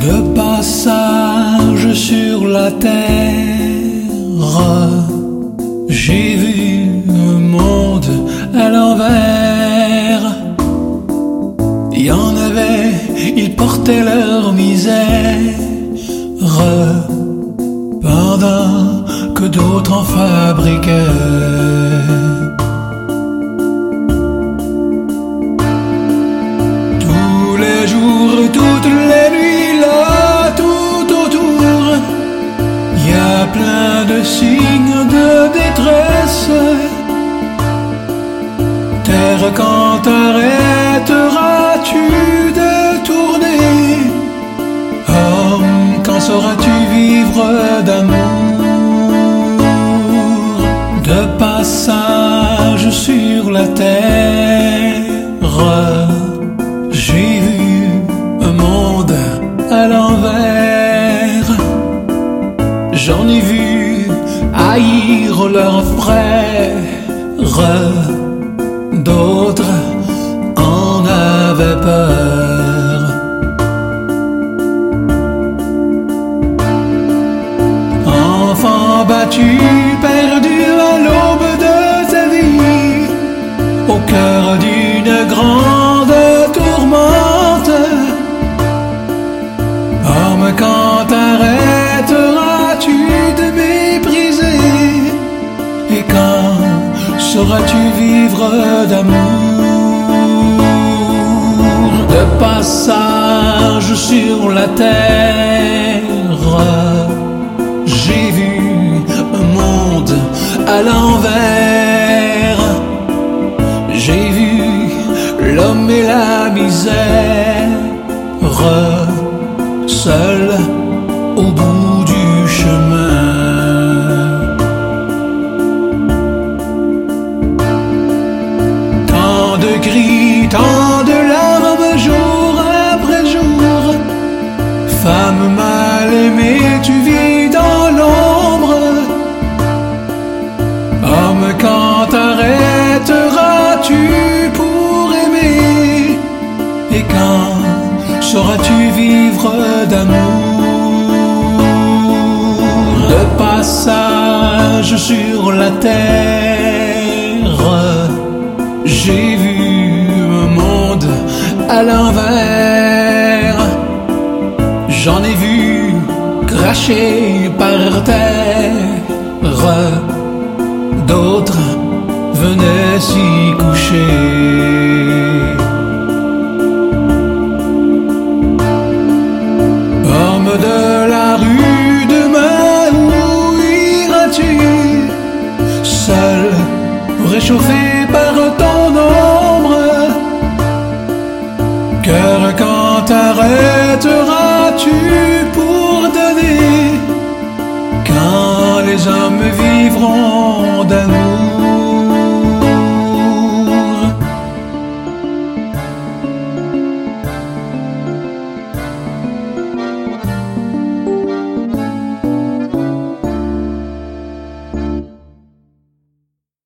de passage sur la terre, j'ai vu le monde à l'envers. Il y en avait, ils portaient leur misère, pendant que d'autres en fabriquaient. De signes de détresse. Terre, quand arrêteras-tu de tourner? Homme, quand sauras-tu vivre d'amour? De passage sur la terre J'ai vu un monde à l'envers. J'en ai vu leurs frères d'autres en avaient peur. Enfant battu, sauras-tu vivre d'amour De passage sur la terre? J'ai vu un monde à l'envers. J'ai vu l'homme et la misère Femme mal aimée, tu vis dans l'ombre. Homme, quand arrêteras-tu pour aimer Et quand sauras-tu vivre d'amour? De passage sur la terre j'ai vu un monde à l'envers. J'en ai vu cracher par terre. D'autres venaient s'y coucher. Homme de la rue, demain où iras-tu? Seul, réchauffé par ton ombre Cœur, quand arrêteras-tu